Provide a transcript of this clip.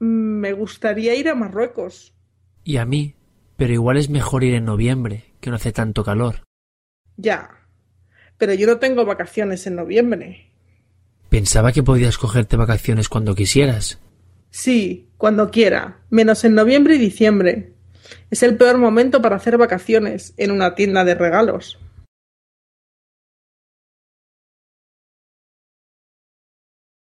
Mm, me gustaría ir a Marruecos. Y a mí, pero igual es mejor ir en noviembre, que no hace tanto calor. Ya. Pero yo no tengo vacaciones en noviembre. Pensaba que podías cogerte vacaciones cuando quisieras. Sí, cuando quiera, menos en noviembre y diciembre. Es el peor momento para hacer vacaciones en una tienda de regalos.